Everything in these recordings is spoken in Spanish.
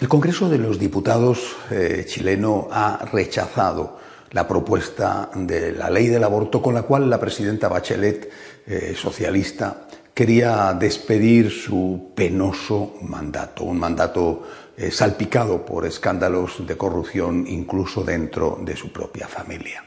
El Congreso de los Diputados eh, chileno ha rechazado la propuesta de la ley del aborto con la cual la presidenta Bachelet eh, socialista quería despedir su penoso mandato, un mandato eh, salpicado por escándalos de corrupción incluso dentro de su propia familia.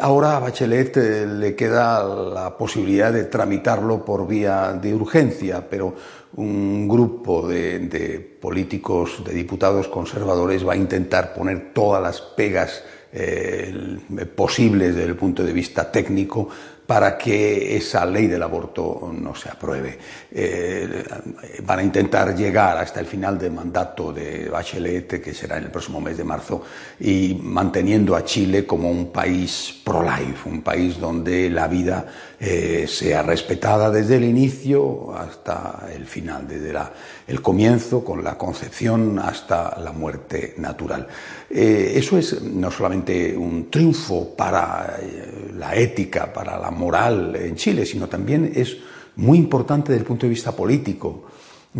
Ahora a Bachelet le queda la posibilidad de tramitarlo por vía de urgencia, pero un grupo de, de políticos, de diputados conservadores va a intentar poner todas las pegas eh, posibles desde el punto de vista técnico para que esa ley del aborto no se apruebe. Eh, van a intentar llegar hasta el final del mandato de Bachelet, que será en el próximo mes de marzo, y manteniendo a Chile como un país pro-life, un país donde la vida eh, sea respetada desde el inicio hasta el final, desde la, el comienzo con la concepción hasta la muerte natural. Eh, eso es no solamente un triunfo para eh, la ética, para la moral en Chile, sino también es muy importante desde el punto de vista político.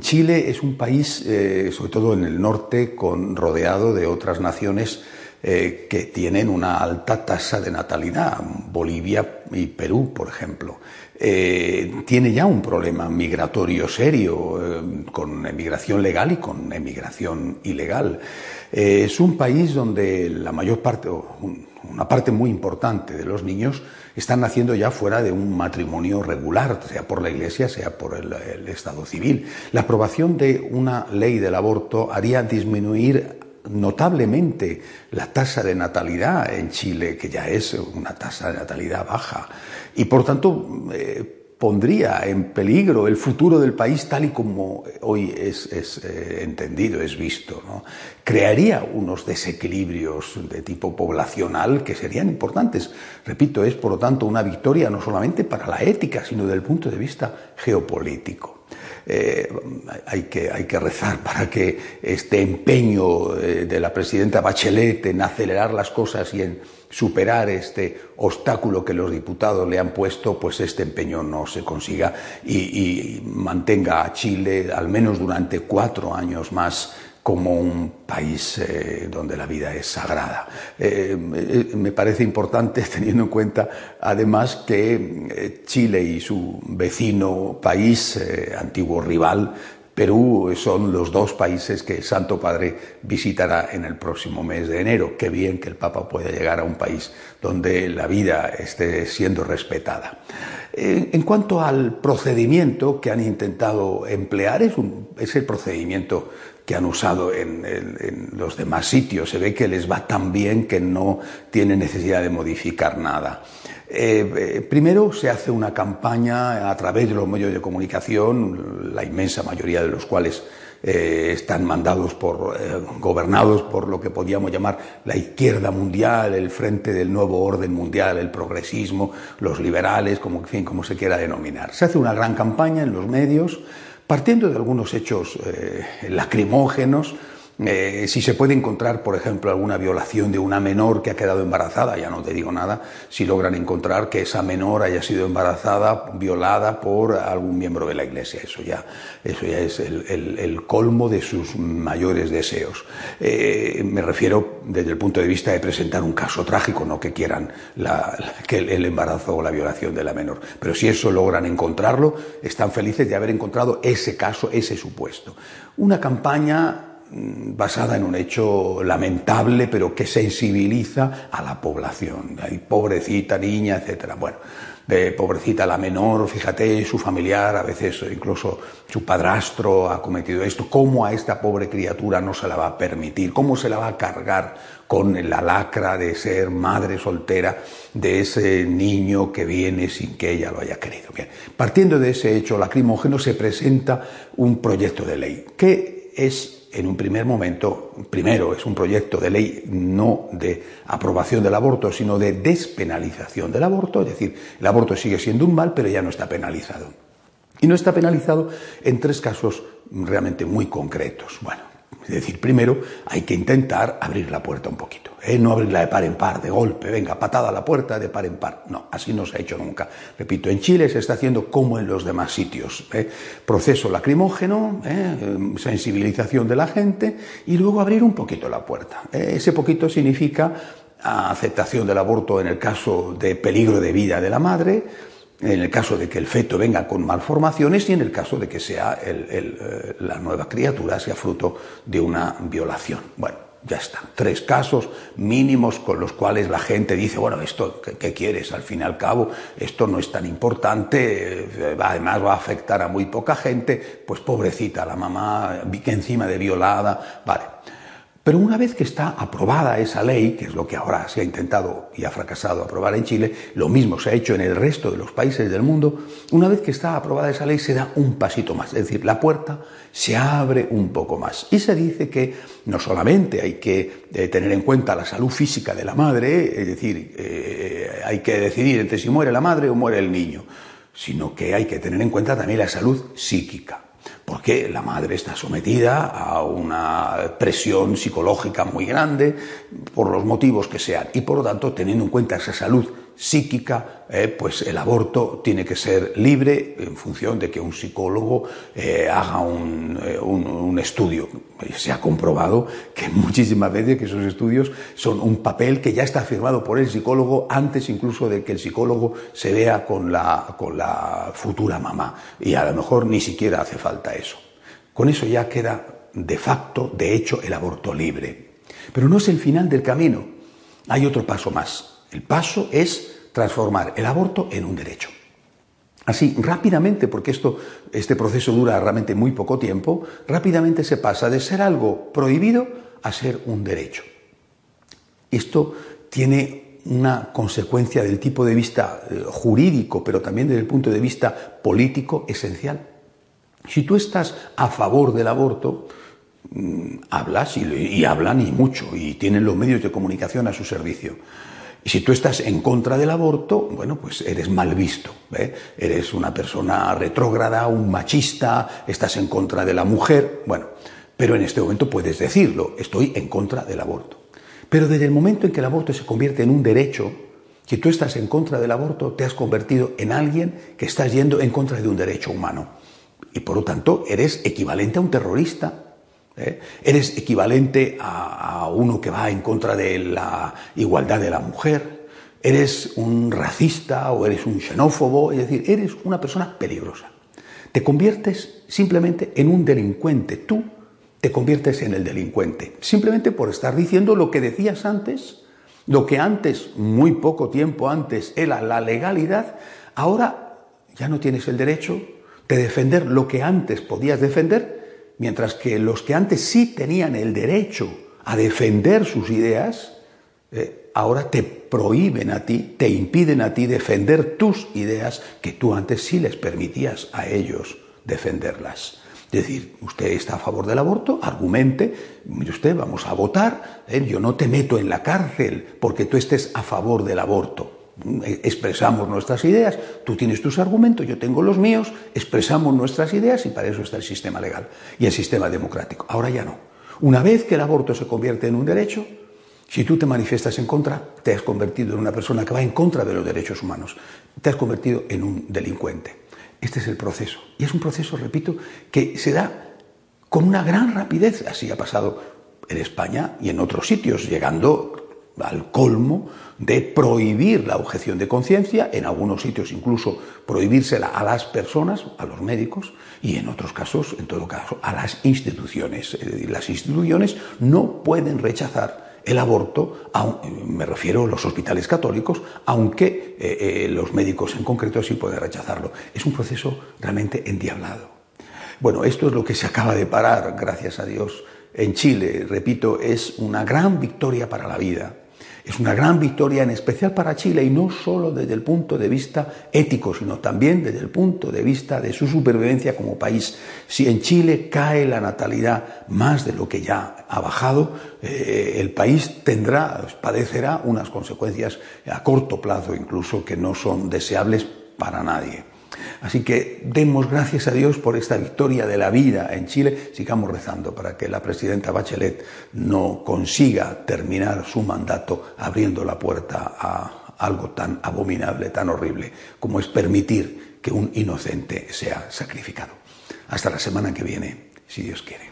Chile es un país, eh, sobre todo en el norte, con, rodeado de otras naciones eh, que tienen una alta tasa de natalidad, Bolivia y Perú, por ejemplo. Eh, tiene ya un problema migratorio serio, eh, con emigración legal y con emigración ilegal. Es un país donde la mayor parte, o una parte muy importante de los niños están naciendo ya fuera de un matrimonio regular, sea por la Iglesia, sea por el Estado civil. La aprobación de una ley del aborto haría disminuir notablemente la tasa de natalidad en Chile, que ya es una tasa de natalidad baja, y por tanto eh, pondría en peligro el futuro del país tal y como hoy es, eh, entendido, es visto. Crearía unos desequilibrios de tipo poblacional que serían importantes. Repito, es por lo tanto una victoria no solamente para la ética, sino desde el punto de vista geopolítico. Eh, hay, que, hay que rezar para que este empeño eh, de la presidenta Bachelet en acelerar las cosas y en superar este obstáculo que los diputados le han puesto, pues este empeño no se consiga y, y mantenga a Chile al menos durante cuatro años más como un país eh, donde la vida es sagrada. Eh, me parece importante teniendo en cuenta además que eh, Chile y su vecino país, eh, antiguo rival, Perú son los dos países que el Santo Padre visitará en el próximo mes de enero. Qué bien que el Papa pueda llegar a un país donde la vida esté siendo respetada. En cuanto al procedimiento que han intentado emplear, es, un, es el procedimiento que han usado en, en, en, los demás sitios. Se ve que les va tan bien que no tienen necesidad de modificar nada. Eh, eh, primero se hace una campaña a través de los medios de comunicación, la inmensa mayoría de los cuales eh, están mandados por, eh, gobernados por lo que podríamos llamar la izquierda mundial, el frente del nuevo orden mundial, el progresismo, los liberales, como, en fin, como se quiera denominar. Se hace una gran campaña en los medios, partiendo de algunos hechos eh, lacrimógenos, eh, si se puede encontrar, por ejemplo, alguna violación de una menor que ha quedado embarazada, ya no te digo nada, si logran encontrar que esa menor haya sido embarazada, violada por algún miembro de la Iglesia, eso ya, eso ya es el, el, el colmo de sus mayores deseos. Eh, me refiero desde el punto de vista de presentar un caso trágico, no que quieran la, que el, el embarazo o la violación de la menor, pero si eso logran encontrarlo, están felices de haber encontrado ese caso, ese supuesto. Una campaña basada en un hecho lamentable, pero que sensibiliza a la población. Hay pobrecita niña, etcétera. Bueno, de pobrecita la menor, fíjate, su familiar, a veces incluso su padrastro ha cometido esto, ¿cómo a esta pobre criatura no se la va a permitir? ¿Cómo se la va a cargar con la lacra de ser madre soltera de ese niño que viene sin que ella lo haya querido. Bien, partiendo de ese hecho lacrimógeno se presenta un proyecto de ley que es en un primer momento, primero es un proyecto de ley no de aprobación del aborto, sino de despenalización del aborto, es decir, el aborto sigue siendo un mal, pero ya no está penalizado. Y no está penalizado en tres casos realmente muy concretos. Bueno, es decir, primero hay que intentar abrir la puerta un poquito, ¿eh? no abrirla de par en par, de golpe, venga, patada a la puerta de par en par. No, así no se ha hecho nunca. Repito, en Chile se está haciendo como en los demás sitios. ¿eh? Proceso lacrimógeno, ¿eh? sensibilización de la gente y luego abrir un poquito la puerta. Ese poquito significa aceptación del aborto en el caso de peligro de vida de la madre, en el caso de que el feto venga con malformaciones y en el caso de que sea eh, la nueva criatura sea fruto de una violación. Bueno, ya está. Tres casos mínimos con los cuales la gente dice, bueno, esto, ¿qué, quieres? Al fin y al cabo, esto no es tan importante, eh, además va a afectar a muy poca gente, pues pobrecita la mamá, que encima de violada, vale. Pero una vez que está aprobada esa ley, que es lo que ahora se ha intentado y ha fracasado aprobar en Chile, lo mismo se ha hecho en el resto de los países del mundo, una vez que está aprobada esa ley se da un pasito más, es decir, la puerta se abre un poco más. Y se dice que no solamente hay que eh, tener en cuenta la salud física de la madre, es decir, eh, hay que decidir entre si muere la madre o muere el niño, sino que hay que tener en cuenta también la salud psíquica porque la madre está sometida a una presión psicológica muy grande por los motivos que sean y por lo tanto teniendo en cuenta esa salud psíquica, eh, pues el aborto tiene que ser libre en función de que un psicólogo eh, haga eh, un, estudio. Se ha comprobado que muchísimas veces que esos estudios son un papel que ya está firmado por el psicólogo antes incluso de que el psicólogo se vea con la, con la futura mamá. Y a lo mejor ni siquiera hace falta eso. Con eso ya queda de facto, de hecho, el aborto libre. Pero no es el final del camino. Hay otro paso más. El paso es transformar el aborto en un derecho. Así, rápidamente, porque esto, este proceso dura realmente muy poco tiempo, rápidamente se pasa de ser algo prohibido a ser un derecho. Esto tiene una consecuencia del tipo de vista eh, jurídico, pero también desde el punto de vista político esencial. Si tú estás a favor del aborto, mm, hablas y, y hablan y mucho, y tienen los medios de comunicación a su servicio. Si tú estás en contra del aborto, bueno, pues eres mal visto. Eres una persona retrógrada, un machista, estás en contra de la mujer. Bueno, pero en este momento puedes decirlo, estoy en contra del aborto. Pero desde el momento en que el aborto se convierte en un derecho, si tú estás en contra del aborto, te has convertido en alguien que estás yendo en contra de un derecho humano. Y por lo tanto, eres equivalente a un terrorista ¿eh? Eres equivalente a, uno que va en contra de la igualdad de la mujer. Eres un racista o eres un xenófobo, es decir, eres una persona peligrosa. Te conviertes simplemente en un delincuente. Tú te conviertes en el delincuente, simplemente por estar diciendo lo que decías antes, lo que antes, muy poco tiempo antes, era la legalidad, ahora ya no tienes el derecho de defender lo que antes podías defender mientras que los que antes sí tenían el derecho a defender sus ideas, eh, ahora te prohíben a ti, te impiden a ti defender tus ideas que tú antes sí les permitías a ellos defenderlas. Es decir, usted está a favor del aborto, argumente, mire usted, vamos a votar, eh, yo no te meto en la cárcel porque tú estés a favor del aborto expresamos nuestras ideas, tú tienes tus argumentos, yo tengo los míos, expresamos nuestras ideas y para eso está el sistema legal y el sistema democrático. Ahora ya no. Una vez que el aborto se convierte en un derecho, si tú te manifiestas en contra, te has convertido en una persona que va en contra de los derechos humanos, te has convertido en un delincuente. Este es el proceso. Y es un proceso, repito, que se da con una gran rapidez. Así ha pasado en España y en otros sitios, llegando al colmo de prohibir la objeción de conciencia, en algunos sitios incluso prohibírsela a las personas, a los médicos, y en otros casos, en todo caso, a las instituciones. las instituciones no pueden rechazar el aborto, me refiero a los hospitales católicos, aunque eh, eh, los médicos en concreto sí pueden rechazarlo. Es un proceso realmente endiablado. Bueno, esto es lo que se acaba de parar, gracias a Dios, en Chile, repito, es una gran victoria para la vida. Es una gran victoria en especial para Chile y no solo desde el punto de vista ético, sino también desde el punto de vista de su supervivencia como país. Si en Chile cae la natalidad más de lo que ya ha bajado, eh, el país tendrá, padecerá unas consecuencias a corto plazo incluso que no son deseables para nadie. Así que demos gracias a Dios por esta victoria de la vida en Chile. Sigamos rezando para que la presidenta Bachelet no consiga terminar su mandato abriendo la puerta a algo tan abominable, tan horrible, como es permitir que un inocente sea sacrificado. Hasta la semana que viene, si Dios quiere.